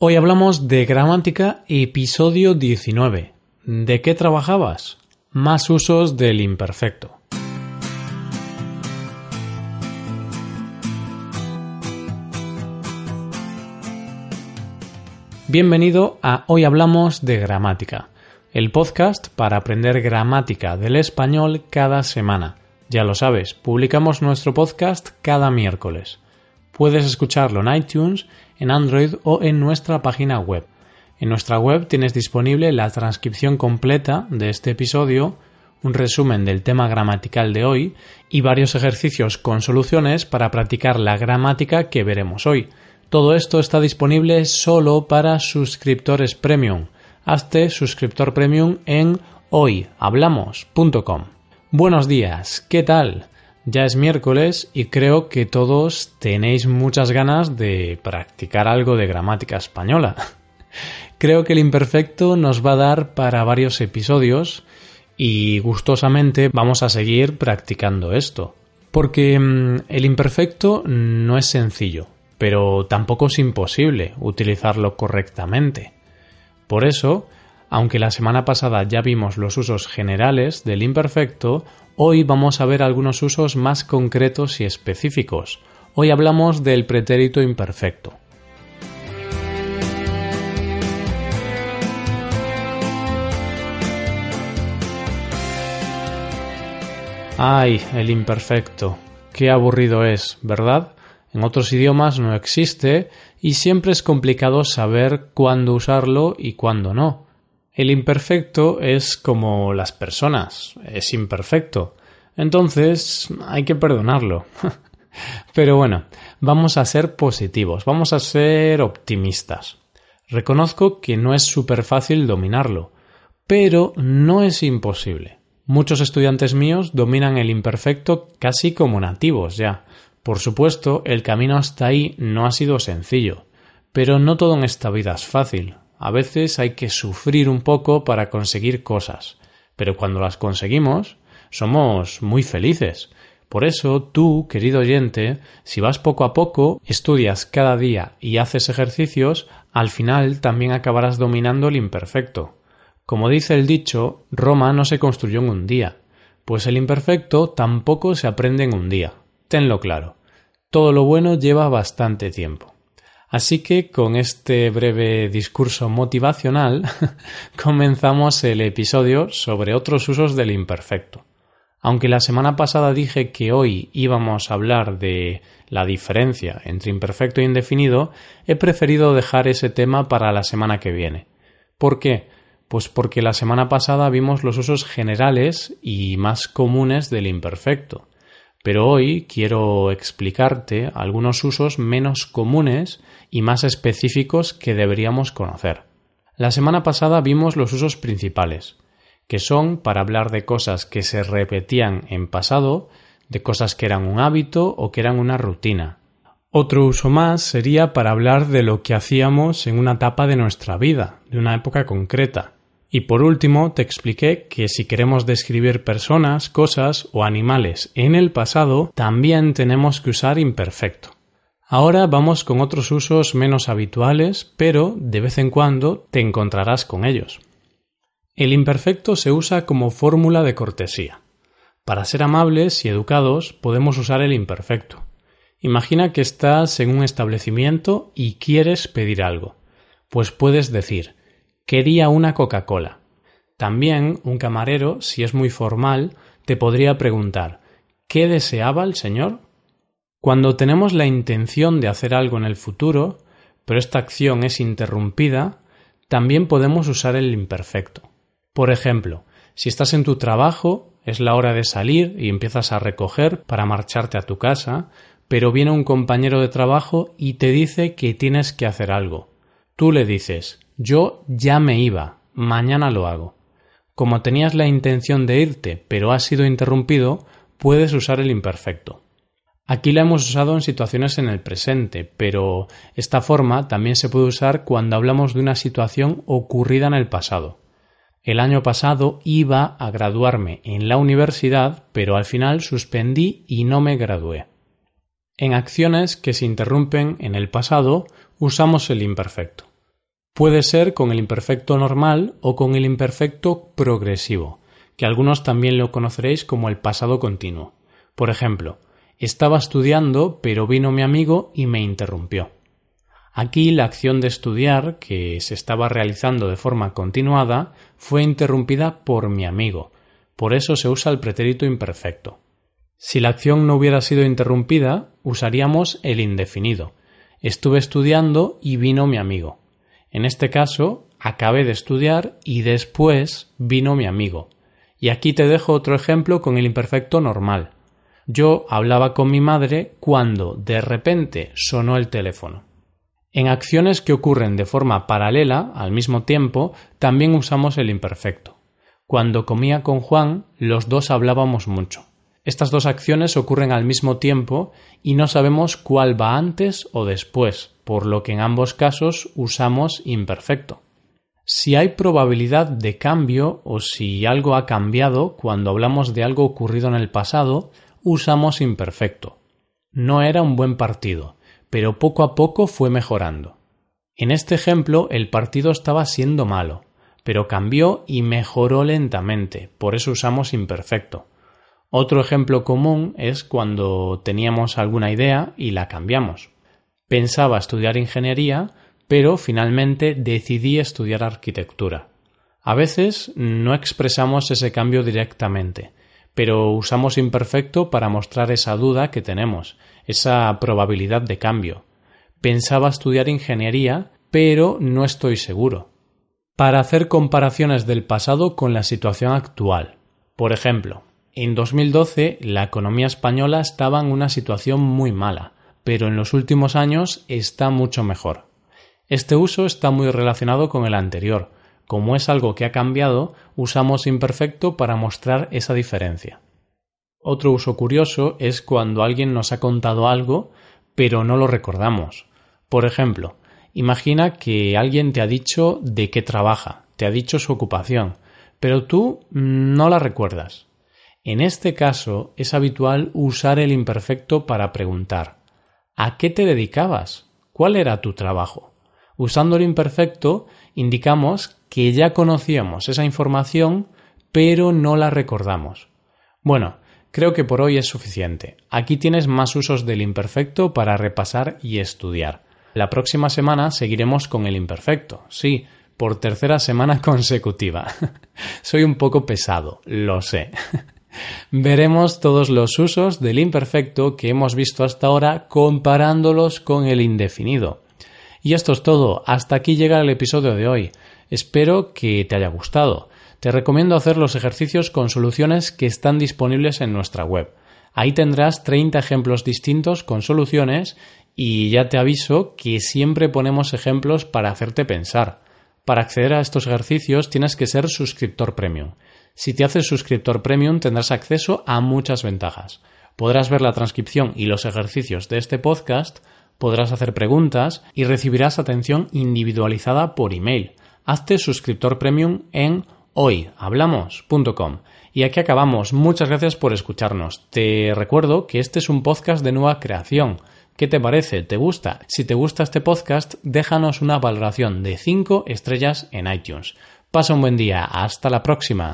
Hoy hablamos de gramática, episodio 19. ¿De qué trabajabas? Más usos del imperfecto. Bienvenido a Hoy Hablamos de Gramática, el podcast para aprender gramática del español cada semana. Ya lo sabes, publicamos nuestro podcast cada miércoles. Puedes escucharlo en iTunes, en Android o en nuestra página web. En nuestra web tienes disponible la transcripción completa de este episodio, un resumen del tema gramatical de hoy y varios ejercicios con soluciones para practicar la gramática que veremos hoy. Todo esto está disponible solo para suscriptores premium. Hazte suscriptor premium en hoyhablamos.com. Buenos días, ¿qué tal? Ya es miércoles y creo que todos tenéis muchas ganas de practicar algo de gramática española. creo que el imperfecto nos va a dar para varios episodios y gustosamente vamos a seguir practicando esto. Porque mm, el imperfecto no es sencillo pero tampoco es imposible utilizarlo correctamente. Por eso, aunque la semana pasada ya vimos los usos generales del imperfecto, hoy vamos a ver algunos usos más concretos y específicos. Hoy hablamos del pretérito imperfecto. Ay, el imperfecto. Qué aburrido es, ¿verdad? En otros idiomas no existe y siempre es complicado saber cuándo usarlo y cuándo no. El imperfecto es como las personas, es imperfecto. Entonces hay que perdonarlo. Pero bueno, vamos a ser positivos, vamos a ser optimistas. Reconozco que no es súper fácil dominarlo, pero no es imposible. Muchos estudiantes míos dominan el imperfecto casi como nativos ya. Por supuesto, el camino hasta ahí no ha sido sencillo, pero no todo en esta vida es fácil. A veces hay que sufrir un poco para conseguir cosas, pero cuando las conseguimos, somos muy felices. Por eso tú, querido oyente, si vas poco a poco, estudias cada día y haces ejercicios, al final también acabarás dominando el imperfecto. Como dice el dicho, Roma no se construyó en un día, pues el imperfecto tampoco se aprende en un día. Tenlo claro. Todo lo bueno lleva bastante tiempo. Así que con este breve discurso motivacional comenzamos el episodio sobre otros usos del imperfecto. Aunque la semana pasada dije que hoy íbamos a hablar de la diferencia entre imperfecto e indefinido, he preferido dejar ese tema para la semana que viene. ¿Por qué? Pues porque la semana pasada vimos los usos generales y más comunes del imperfecto pero hoy quiero explicarte algunos usos menos comunes y más específicos que deberíamos conocer. La semana pasada vimos los usos principales, que son para hablar de cosas que se repetían en pasado, de cosas que eran un hábito o que eran una rutina. Otro uso más sería para hablar de lo que hacíamos en una etapa de nuestra vida, de una época concreta, y por último, te expliqué que si queremos describir personas, cosas o animales en el pasado, también tenemos que usar imperfecto. Ahora vamos con otros usos menos habituales, pero de vez en cuando te encontrarás con ellos. El imperfecto se usa como fórmula de cortesía. Para ser amables y educados podemos usar el imperfecto. Imagina que estás en un establecimiento y quieres pedir algo. Pues puedes decir Quería una Coca-Cola. También un camarero, si es muy formal, te podría preguntar ¿Qué deseaba el señor? Cuando tenemos la intención de hacer algo en el futuro, pero esta acción es interrumpida, también podemos usar el imperfecto. Por ejemplo, si estás en tu trabajo, es la hora de salir y empiezas a recoger para marcharte a tu casa, pero viene un compañero de trabajo y te dice que tienes que hacer algo. Tú le dices yo ya me iba, mañana lo hago. Como tenías la intención de irte, pero has sido interrumpido, puedes usar el imperfecto. Aquí la hemos usado en situaciones en el presente, pero esta forma también se puede usar cuando hablamos de una situación ocurrida en el pasado. El año pasado iba a graduarme en la universidad, pero al final suspendí y no me gradué. En acciones que se interrumpen en el pasado usamos el imperfecto. Puede ser con el imperfecto normal o con el imperfecto progresivo, que algunos también lo conoceréis como el pasado continuo. Por ejemplo, estaba estudiando, pero vino mi amigo y me interrumpió. Aquí la acción de estudiar, que se estaba realizando de forma continuada, fue interrumpida por mi amigo. Por eso se usa el pretérito imperfecto. Si la acción no hubiera sido interrumpida, usaríamos el indefinido. Estuve estudiando y vino mi amigo. En este caso, acabé de estudiar y después vino mi amigo. Y aquí te dejo otro ejemplo con el imperfecto normal. Yo hablaba con mi madre cuando de repente sonó el teléfono. En acciones que ocurren de forma paralela, al mismo tiempo, también usamos el imperfecto. Cuando comía con Juan, los dos hablábamos mucho. Estas dos acciones ocurren al mismo tiempo y no sabemos cuál va antes o después, por lo que en ambos casos usamos imperfecto. Si hay probabilidad de cambio o si algo ha cambiado cuando hablamos de algo ocurrido en el pasado, usamos imperfecto. No era un buen partido, pero poco a poco fue mejorando. En este ejemplo el partido estaba siendo malo, pero cambió y mejoró lentamente, por eso usamos imperfecto. Otro ejemplo común es cuando teníamos alguna idea y la cambiamos. Pensaba estudiar ingeniería, pero finalmente decidí estudiar arquitectura. A veces no expresamos ese cambio directamente, pero usamos imperfecto para mostrar esa duda que tenemos, esa probabilidad de cambio. Pensaba estudiar ingeniería, pero no estoy seguro. Para hacer comparaciones del pasado con la situación actual. Por ejemplo, en 2012 la economía española estaba en una situación muy mala, pero en los últimos años está mucho mejor. Este uso está muy relacionado con el anterior. Como es algo que ha cambiado, usamos imperfecto para mostrar esa diferencia. Otro uso curioso es cuando alguien nos ha contado algo, pero no lo recordamos. Por ejemplo, imagina que alguien te ha dicho de qué trabaja, te ha dicho su ocupación, pero tú no la recuerdas. En este caso es habitual usar el imperfecto para preguntar ¿A qué te dedicabas? ¿Cuál era tu trabajo? Usando el imperfecto indicamos que ya conocíamos esa información pero no la recordamos. Bueno, creo que por hoy es suficiente. Aquí tienes más usos del imperfecto para repasar y estudiar. La próxima semana seguiremos con el imperfecto. Sí, por tercera semana consecutiva. Soy un poco pesado, lo sé. Veremos todos los usos del imperfecto que hemos visto hasta ahora comparándolos con el indefinido. Y esto es todo, hasta aquí llega el episodio de hoy. Espero que te haya gustado. Te recomiendo hacer los ejercicios con soluciones que están disponibles en nuestra web. Ahí tendrás 30 ejemplos distintos con soluciones y ya te aviso que siempre ponemos ejemplos para hacerte pensar. Para acceder a estos ejercicios tienes que ser suscriptor premium. Si te haces suscriptor premium tendrás acceso a muchas ventajas. Podrás ver la transcripción y los ejercicios de este podcast, podrás hacer preguntas y recibirás atención individualizada por email. Hazte suscriptor premium en hoyhablamos.com. Y aquí acabamos. Muchas gracias por escucharnos. Te recuerdo que este es un podcast de nueva creación. ¿Qué te parece? ¿Te gusta? Si te gusta este podcast, déjanos una valoración de 5 estrellas en iTunes. Pasa un buen día. Hasta la próxima.